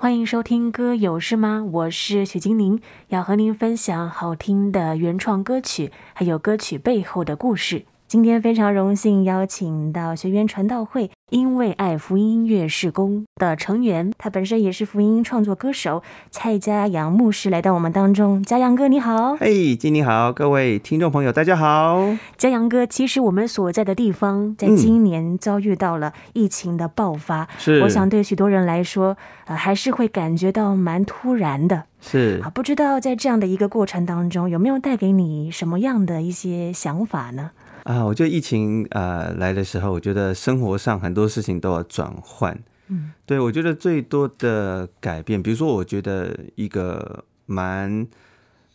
欢迎收听歌有事吗？我是许精灵，要和您分享好听的原创歌曲，还有歌曲背后的故事。今天非常荣幸邀请到学员传道会因为爱福音音乐事工的成员，他本身也是福音创作歌手蔡家阳牧师来到我们当中。家阳哥你好，嘿，金你好，各位听众朋友大家好。家阳哥，其实我们所在的地方在今年遭遇到了疫情的爆发，是、嗯、我想对许多人来说，呃，还是会感觉到蛮突然的。是啊，不知道在这样的一个过程当中，有没有带给你什么样的一些想法呢？啊，我觉得疫情呃来的时候，我觉得生活上很多事情都要转换。嗯，对，我觉得最多的改变，比如说，我觉得一个蛮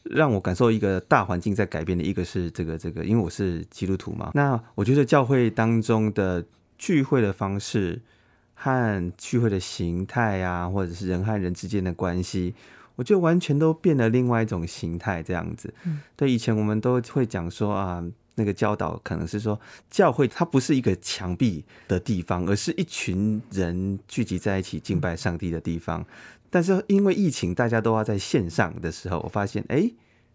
让我感受一个大环境在改变的一个是这个这个，因为我是基督徒嘛。那我觉得教会当中的聚会的方式和聚会的形态啊，或者是人和人之间的关系，我觉得完全都变了另外一种形态这样子。嗯，对，以前我们都会讲说啊。那个教导可能是说，教会它不是一个墙壁的地方，而是一群人聚集在一起敬拜上帝的地方。但是因为疫情，大家都要在线上的时候，我发现，哎，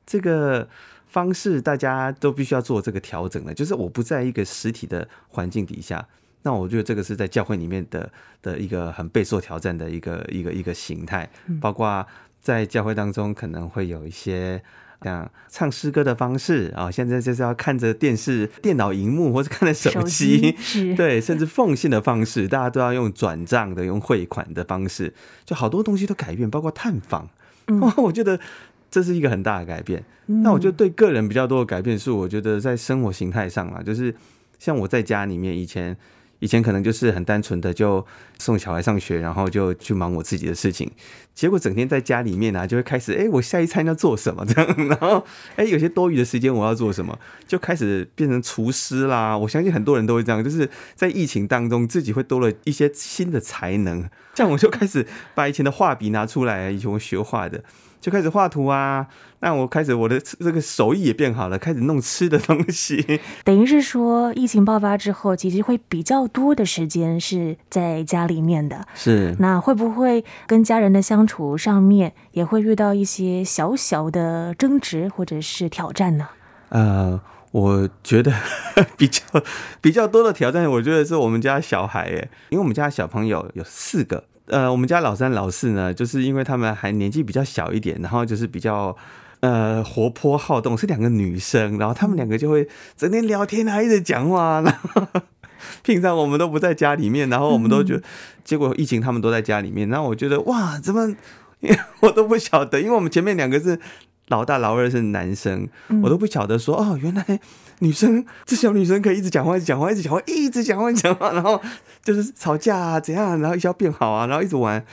这个方式大家都必须要做这个调整了。就是我不在一个实体的环境底下，那我觉得这个是在教会里面的的一个很备受挑战的一个一个一个形态，包括在教会当中可能会有一些。像唱诗歌的方式啊，现在就是要看着电视、电脑荧幕，或是看着手机，对，甚至奉献的方式，大家都要用转账的、用汇款的方式，就好多东西都改变，包括探访。嗯，我觉得这是一个很大的改变。那我觉得对个人比较多的改变是，我觉得在生活形态上啊，就是像我在家里面以前。以前可能就是很单纯的就送小孩上学，然后就去忙我自己的事情。结果整天在家里面、啊，就会开始哎，我下一餐要做什么这样？然后哎，有些多余的时间我要做什么？就开始变成厨师啦。我相信很多人都会这样，就是在疫情当中自己会多了一些新的才能。像我就开始把以前的画笔拿出来，以前我学画的。就开始画图啊，那我开始我的这个手艺也变好了，开始弄吃的东西。等于是说，疫情爆发之后，其实会比较多的时间是在家里面的。是，那会不会跟家人的相处上面也会遇到一些小小的争执或者是挑战呢？呃，我觉得 比较比较多的挑战，我觉得是我们家小孩耶，因为我们家小朋友有四个。呃，我们家老三、老四呢，就是因为他们还年纪比较小一点，然后就是比较呃活泼好动，是两个女生，然后他们两个就会整天聊天啊，一直讲话。然 后平常我们都不在家里面，然后我们都觉得，结果疫情他们都在家里面，然后我觉得哇，怎么 我都不晓得，因为我们前面两个是。老大、老二是男生，我都不晓得说哦，原来女生这小女生可以一直讲话、一直讲话、一直讲话、一直讲话、一直讲话，然后就是吵架啊，怎样，然后一直要变好啊，然后一直玩。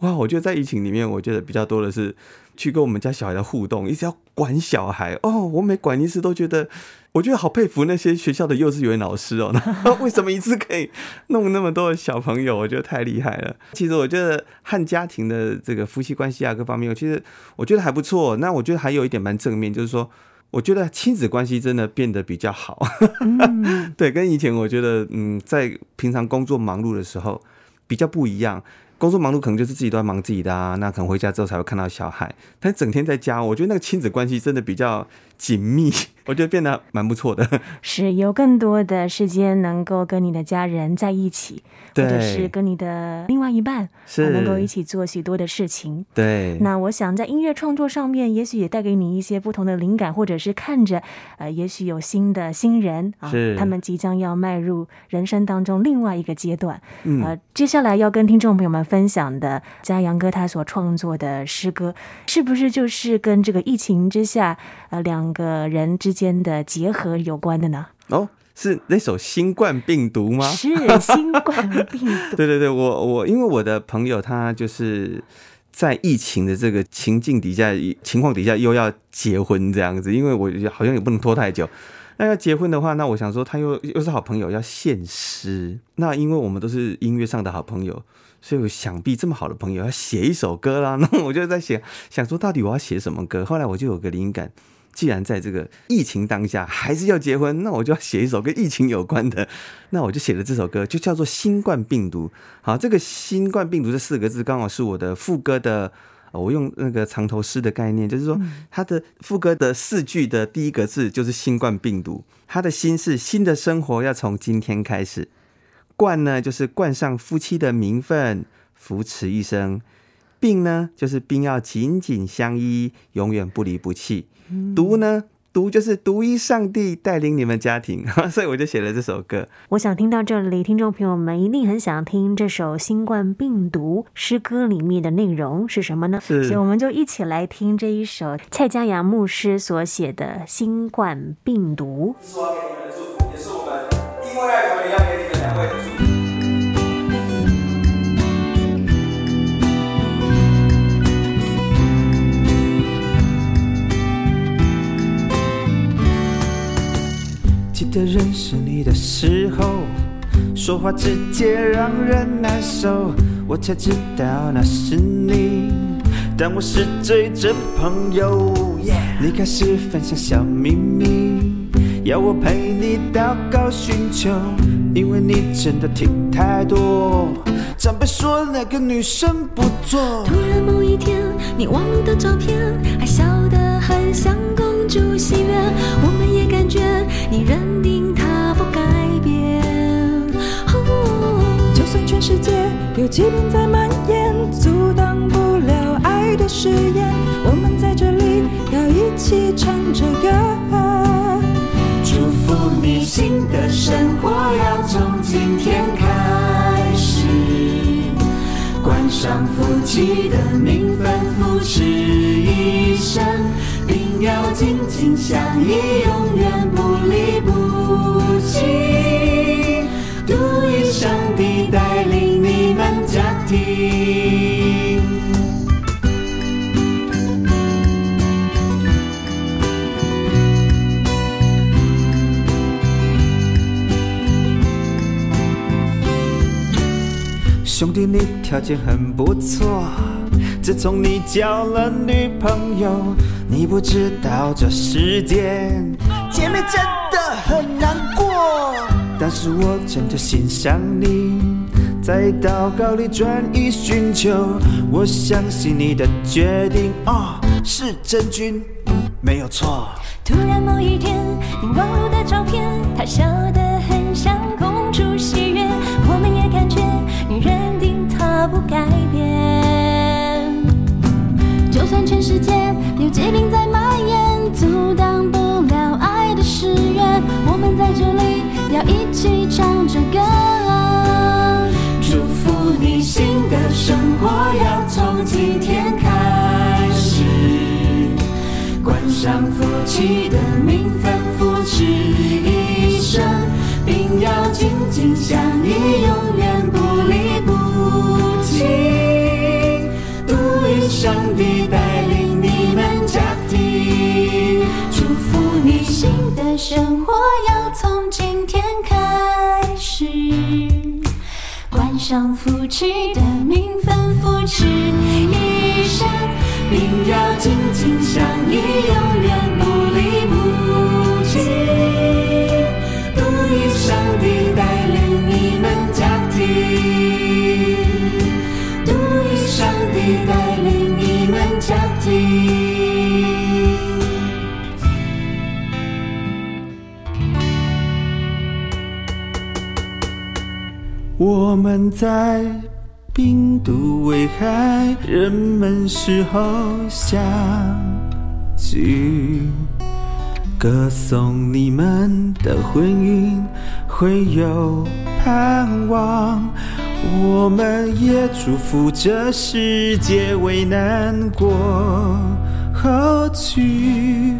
哇，我觉得在疫情里面，我觉得比较多的是去跟我们家小孩的互动，一直要管小孩哦。我每管一次都觉得，我觉得好佩服那些学校的幼稚园老师哦。那 为什么一次可以弄那么多的小朋友？我觉得太厉害了。其实我觉得和家庭的这个夫妻关系啊，各方面，我其实我觉得还不错。那我觉得还有一点蛮正面，就是说，我觉得亲子关系真的变得比较好。对，跟以前我觉得，嗯，在平常工作忙碌的时候比较不一样。工作忙碌可能就是自己都在忙自己的啊，那可能回家之后才会看到小孩。但整天在家，我觉得那个亲子关系真的比较紧密，我觉得变得蛮不错的。是有更多的时间能够跟你的家人在一起，或者是跟你的另外一半，是能够一起做许多的事情。对。那我想在音乐创作上面，也许也带给你一些不同的灵感，或者是看着呃，也许有新的新人啊，他们即将要迈入人生当中另外一个阶段。嗯。呃，接下来要跟听众朋友们分享的嘉阳哥他所创作的诗歌，是不是就是跟这个疫情之下呃两个人之间的结合有关的呢？哦，是那首《新冠病毒》吗？是新冠病毒。对对对，我我因为我的朋友他就是在疫情的这个情境底下情况底下又要结婚这样子，因为我好像也不能拖太久。那要结婚的话，那我想说他又又是好朋友要献诗，那因为我们都是音乐上的好朋友，所以我想必这么好的朋友要写一首歌啦。那我就在想想说到底我要写什么歌？后来我就有个灵感。既然在这个疫情当下还是要结婚，那我就要写一首跟疫情有关的。那我就写了这首歌，就叫做《新冠病毒》。好，这个“新冠病毒”这四个字刚好是我的副歌的。我用那个藏头诗的概念，就是说它的副歌的四句的第一个字就是“新冠病毒”。它的“心”是新的生活要从今天开始，“冠”呢就是冠上夫妻的名分，扶持一生。病呢，就是病要紧紧相依，永远不离不弃。毒呢，读就是独一上帝带领你们家庭，所以我就写了这首歌。我想听到这里，听众朋友们一定很想听这首《新冠病毒》诗歌里面的内容是什么呢？是，所以我们就一起来听这一首蔡家阳牧师所写的《新冠病毒》。是我给你们的祝福，也是我们因为爱所以要给你们两位的认识你的时候，说话直接让人难受，我才知道那是你。但我是最真朋友.你开始分享小秘密，要我陪你祷告寻求，因为你真的听太多。长辈说那个女生不错。突然某一天，你忘了的照片，还笑得很像公主心愿，我们也感觉你认定它不改变，就算全。世界有疾病在蔓延，阻挡不了爱的誓言。我们在这里要一起唱着歌，祝福你新的生活要从今天开始，冠上夫妻的名分，扶持一生，要紧紧相依，永远不离不弃。独一上帝带领你们家庭。兄弟，你条件很不错，自从你交了女朋友，你不知道这世界，姐妹真的很难过。但是我真的欣赏你，在祷告里专一寻求。我相信你的决定啊、哦，是真君，没有错。突然某一天，你忘了的照片，他笑得从今天开始，冠上夫妻的名分，扶持一生，并要紧紧相依，永远不离不弃。独一上帝带领你们家庭，祝福你新的生活要从今天。开始上夫妻的名分，扶持一生，并要紧紧相依，永远不离不弃。独一上帝带领你们家庭，独一上帝带领你们家庭。我们在病毒危害人们时候相聚，歌颂你们的婚姻会有盼望。我们也祝福这世界危难过后去，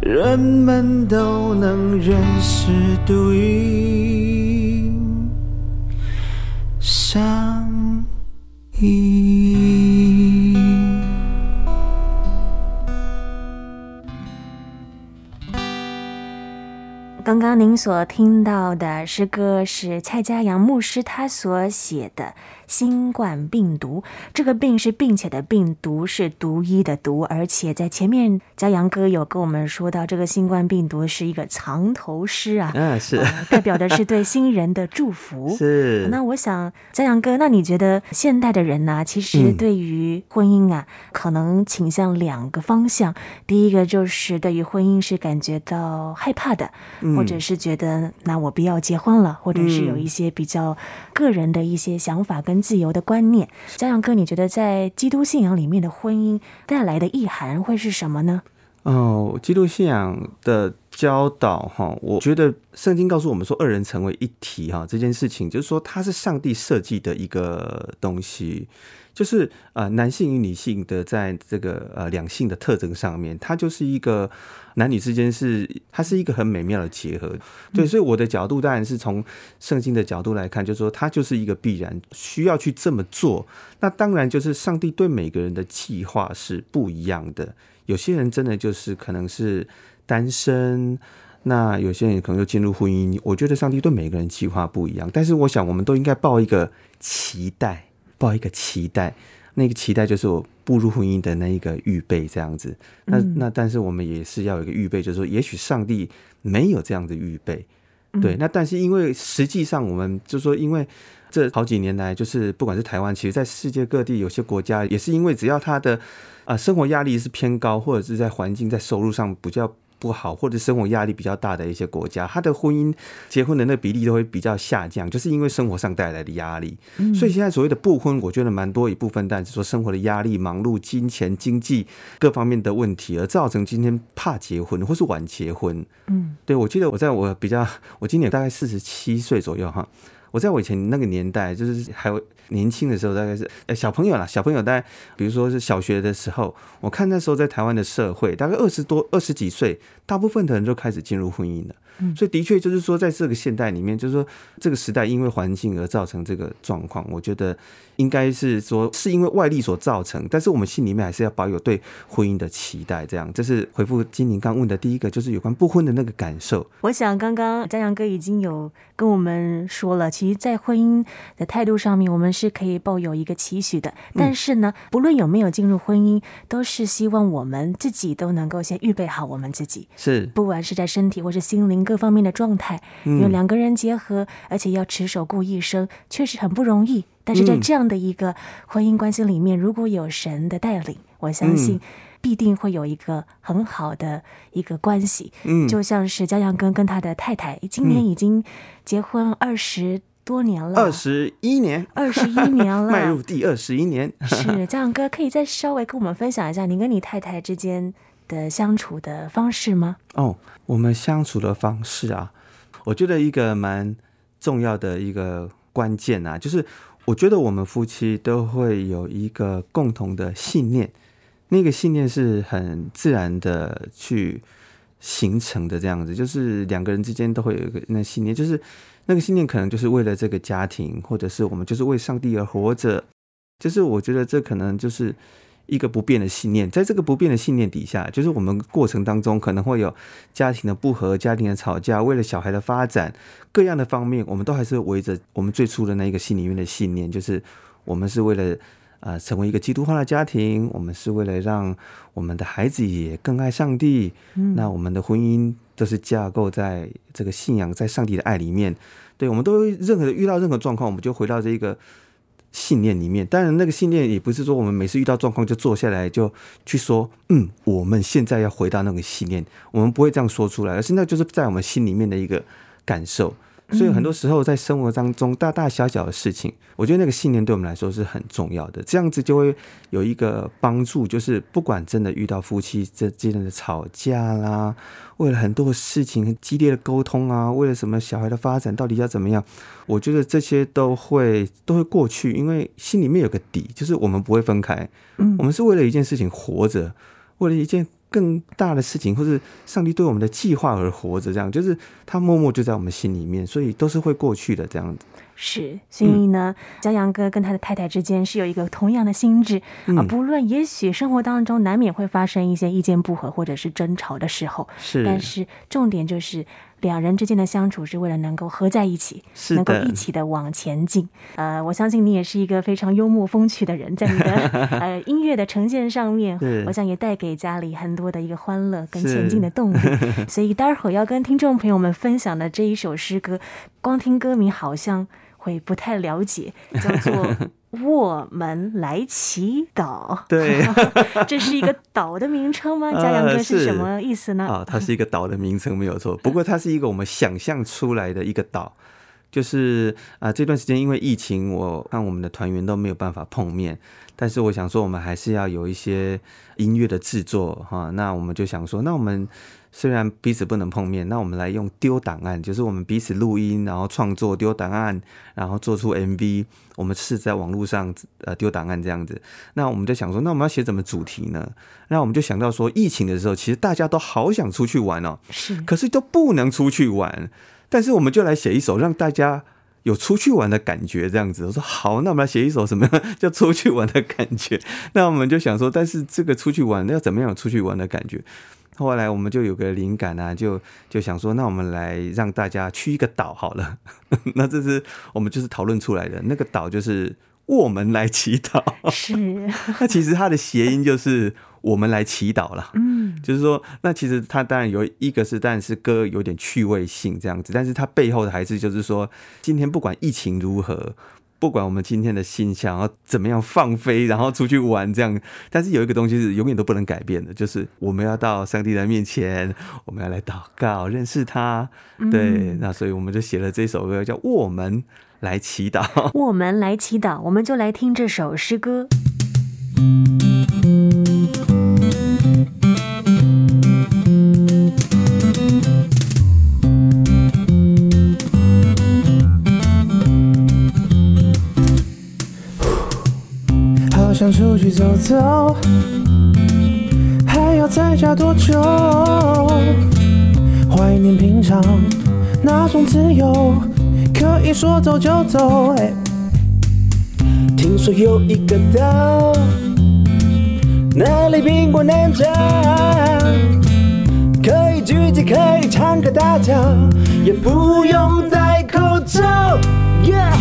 人们都能认识独一。相依。刚刚您所听到的诗歌是蔡家阳牧师他所写的《新冠病毒。这个病是并且的病毒，是独一的独，而且在前面嘉阳哥有跟我们说到，这个新冠病毒是一个藏头诗啊，嗯，是、呃，代表的是对新人的祝福。是。那我想，嘉阳哥，那你觉得现代的人呢、啊，其实对于婚姻啊，嗯、可能倾向两个方向。第一个就是对于婚姻是感觉到害怕的，或者是觉得那我不要结婚了，或者是有一些比较个人的一些想法跟自由的观念。嘉阳哥，你觉得在基督信仰里面的婚姻带来的意涵会是什么呢？哦，基督信仰的教导哈，我觉得圣经告诉我们说，二人成为一体哈，这件事情就是说，它是上帝设计的一个东西。就是呃，男性与女性的在这个呃两性的特征上面，它就是一个男女之间是它是一个很美妙的结合。对，所以我的角度当然是从圣经的角度来看，就是说它就是一个必然需要去这么做。那当然就是上帝对每个人的计划是不一样的。有些人真的就是可能是单身，那有些人可能就进入婚姻。我觉得上帝对每个人计划不一样，但是我想我们都应该抱一个期待。抱一个期待，那个期待就是我步入婚姻的那一个预备，这样子。那那但是我们也是要有一个预备，就是说，也许上帝没有这样的预备，对。那但是因为实际上我们就是说，因为这好几年来，就是不管是台湾，其实在世界各地有些国家也是因为只要他的啊生活压力是偏高，或者是在环境在收入上比较。不好，或者生活压力比较大的一些国家，他的婚姻结婚的那个比例都会比较下降，就是因为生活上带来的压力。所以现在所谓的不婚，我觉得蛮多一部分，但是说生活的压力、忙碌、金钱、经济各方面的问题，而造成今天怕结婚或是晚结婚。嗯，对，我记得我在我比较，我今年大概四十七岁左右哈。我在我以前那个年代，就是还年轻的时候，大概是呃小朋友啦，小朋友大概比如说是小学的时候，我看那时候在台湾的社会，大概二十多、二十几岁，大部分的人都开始进入婚姻了。所以的确就是说，在这个现代里面，就是说这个时代因为环境而造成这个状况，我觉得应该是说是因为外力所造成，但是我们心里面还是要保有对婚姻的期待。这样，这是回复金宁刚问的第一个，就是有关不婚的那个感受。我想刚刚嘉阳哥已经有跟我们说了，其实，在婚姻的态度上面，我们是可以抱有一个期许的。但是呢，不论有没有进入婚姻，都是希望我们自己都能够先预备好我们自己，是不管是在身体或是心灵。各方面的状态，因为两个人结合，而且要持守过一生，确实很不容易。但是在这样的一个婚姻关系里面，如果有神的带领，我相信必定会有一个很好的一个关系。嗯，就像是嘉阳根跟他的太太，今年已经结婚二十多年了，二十一年，二十一年了，迈入第二十一年。是嘉阳哥，可以再稍微跟我们分享一下您跟你太太之间的相处的方式吗？哦，我们相处的方式啊，我觉得一个蛮重要的一个关键啊，就是我觉得我们夫妻都会有一个共同的信念，那个信念是很自然的去形成的，这样子，就是两个人之间都会有一个那信念，就是那个信念可能就是为了这个家庭，或者是我们就是为上帝而活着，就是我觉得这可能就是。一个不变的信念，在这个不变的信念底下，就是我们过程当中可能会有家庭的不和、家庭的吵架，为了小孩的发展，各样的方面，我们都还是围着我们最初的那一个心里面的信念，就是我们是为了呃成为一个基督化的家庭，我们是为了让我们的孩子也更爱上帝。嗯，那我们的婚姻都是架构在这个信仰，在上帝的爱里面。对，我们都任何遇到任何状况，我们就回到这一个。信念里面，当然那个信念也不是说我们每次遇到状况就坐下来就去说，嗯，我们现在要回到那个信念，我们不会这样说出来，而是那就是在我们心里面的一个感受。所以很多时候在生活当中大大小小的事情，我觉得那个信念对我们来说是很重要的。这样子就会有一个帮助，就是不管真的遇到夫妻之间的吵架啦，为了很多事情很激烈的沟通啊，为了什么小孩的发展到底要怎么样，我觉得这些都会都会过去，因为心里面有个底，就是我们不会分开。嗯，我们是为了一件事情活着，为了一件。更大的事情，或是上帝对我们的计划而活着，这样就是他默默就在我们心里面，所以都是会过去的这样子。是，所以呢，江阳哥跟他的太太之间是有一个同样的心智。啊，不论也许生活当中难免会发生一些意见不合或者是争吵的时候，是，但是重点就是两人之间的相处是为了能够合在一起，能够一起的往前进。呃，我相信你也是一个非常幽默风趣的人，在你的 呃音乐的呈现上面，我想也带给家里很多的一个欢乐跟前进的动力。所以待会儿要跟听众朋友们分享的这一首诗歌，光听歌名好像会不太了解，叫做。我们来祈祷，对，这是一个岛的名称吗？嘉阳哥是什么意思呢？啊、呃哦，它是一个岛的名称，没有错。不过它是一个我们想象出来的一个岛，就是啊、呃，这段时间因为疫情，我看我们的团员都没有办法碰面，但是我想说，我们还是要有一些音乐的制作哈。那我们就想说，那我们。虽然彼此不能碰面，那我们来用丢档案，就是我们彼此录音，然后创作丢档案，然后做出 MV，我们是在网络上呃丢档案这样子。那我们就想说，那我们要写什么主题呢？那我们就想到说，疫情的时候，其实大家都好想出去玩哦，是，可是都不能出去玩。但是我们就来写一首让大家有出去玩的感觉，这样子。我说好，那我们来写一首什么叫出去玩的感觉？那我们就想说，但是这个出去玩要怎么样有出去玩的感觉？后来我们就有个灵感啊，就就想说，那我们来让大家去一个岛好了。那这是我们就是讨论出来的，那个岛就是我们来祈祷。是，那其实它的谐音就是我们来祈祷了。嗯，就是说，那其实它当然有一个是，当然是歌有点趣味性这样子，但是它背后的还是就是说，今天不管疫情如何。不管我们今天的心想要怎么样放飞，然后出去玩这样，但是有一个东西是永远都不能改变的，就是我们要到上帝的面前，我们要来祷告，认识他。对，那所以我们就写了这首歌，叫《我们来祈祷》。我们来祈祷，我们就来听这首诗歌。想出去走走，还要在家多久？怀念平常那种自由，可以说走就走。听说有一个岛，那里苹果南长，可以聚集，可以唱歌大叫，也不用戴口罩。Yeah!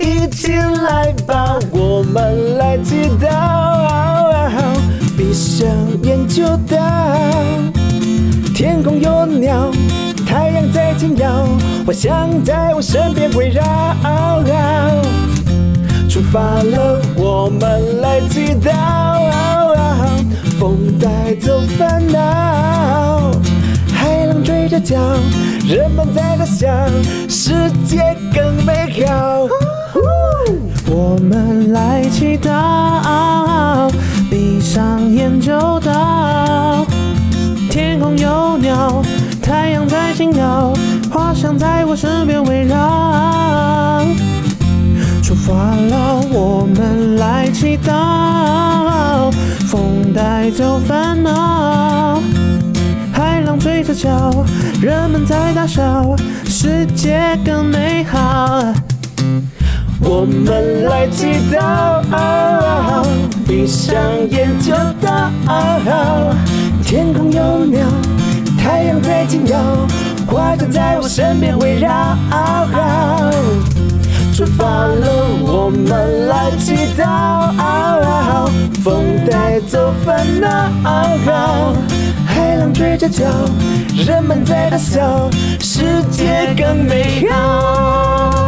一起来我们来祈祷，闭上眼就到。天空有鸟，太阳在轻摇，花香在我身边围绕。出发了，我们来祈祷，风带走烦恼，海浪追着脚，人们在那想，世界更美好。我们来祈祷，闭上眼就到。天空有鸟，太阳在轻摇，花香在我身边围绕。出发了，我们来祈祷，风带走烦恼，海浪追着叫，人们在大笑，世界更美好。我们来祈祷，闭上眼就到。天空有鸟，太阳在轻摇，花就在我身边围绕。出发了，我们来祈祷，风带走烦恼，海浪追着叫，人们在大笑，世界更美好。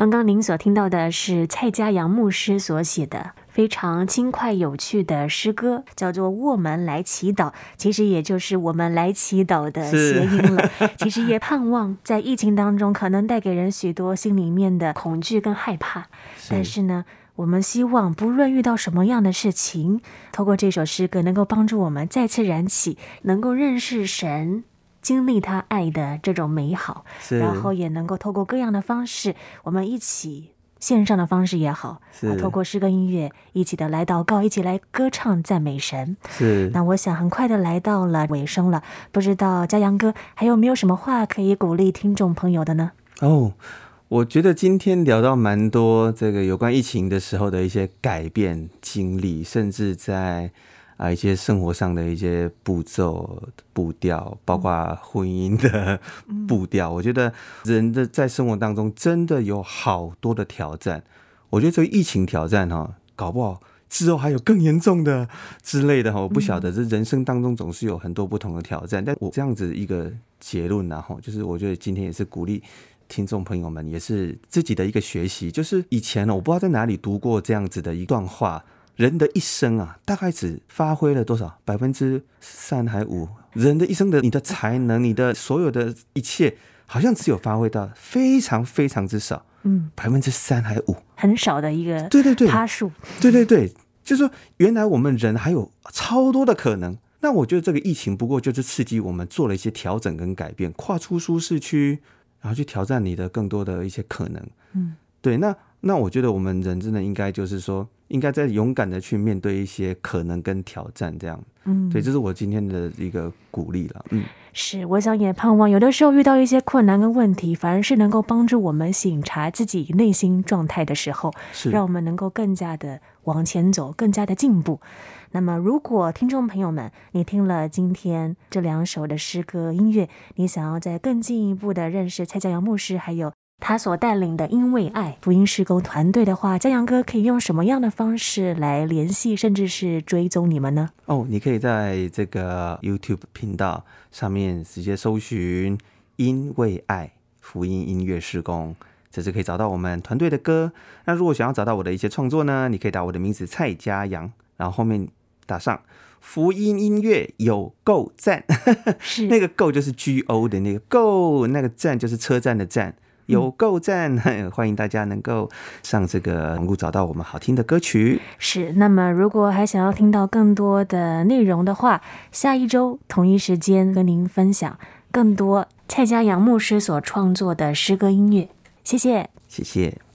刚刚您所听到的是蔡家阳牧师所写的非常轻快有趣的诗歌，叫做《我们来祈祷》，其实也就是我们来祈祷的谐音了。其实也盼望在疫情当中，可能带给人许多心里面的恐惧跟害怕，但是呢。我们希望不论遇到什么样的事情，透过这首诗歌能够帮助我们再次燃起，能够认识神。经历他爱的这种美好，然后也能够透过各样的方式，我们一起线上的方式也好，啊透过诗歌音乐一起的来祷告，一起来歌唱赞美神。是。那我想很快的来到了尾声了，不知道嘉阳哥还有没有什么话可以鼓励听众朋友的呢？哦，我觉得今天聊到蛮多这个有关疫情的时候的一些改变经历，甚至在。啊，一些生活上的一些步骤、步调，包括婚姻的步调，我觉得人的在生活当中真的有好多的挑战。我觉得这个疫情挑战哈，搞不好之后还有更严重的之类的哈，我不晓得。这人生当中总是有很多不同的挑战，但我这样子一个结论然后就是我觉得今天也是鼓励听众朋友们，也是自己的一个学习。就是以前呢，我不知道在哪里读过这样子的一段话。人的一生啊，大概只发挥了多少？百分之三还五？人的一生的你的才能，你的所有的一切，好像只有发挥到非常非常之少。嗯，百分之三还五？很少的一个。对对对，趴数。对对对，就是说，原来我们人还有超多的可能。那我觉得这个疫情不过就是刺激我们做了一些调整跟改变，跨出舒适区，然后去挑战你的更多的一些可能。嗯，对，那。那我觉得我们人真的应该就是说，应该在勇敢的去面对一些可能跟挑战，这样。嗯，对，这是我今天的一个鼓励了。嗯，是，我想也盼望有的时候遇到一些困难跟问题，反而是能够帮助我们醒察自己内心状态的时候，是让我们能够更加的往前走，更加的进步。那么，如果听众朋友们，你听了今天这两首的诗歌音乐，你想要再更进一步的认识蔡家阳牧师，还有。他所带领的因为爱福音施工团队的话，嘉阳哥可以用什么样的方式来联系，甚至是追踪你们呢？哦，你可以在这个 YouTube 频道上面直接搜寻“因为爱福音音乐施工”，这是可以找到我们团队的歌。那如果想要找到我的一些创作呢，你可以打我的名字蔡嘉阳，然后后面打上“福音音乐有够赞”，是那个“够”就是 G O 的那个“够”，那个“站”就是车站的“站”。有够赞！欢迎大家能够上这个网络找到我们好听的歌曲。是，那么如果还想要听到更多的内容的话，下一周同一时间跟您分享更多蔡家阳牧师所创作的诗歌音乐。谢谢，谢谢。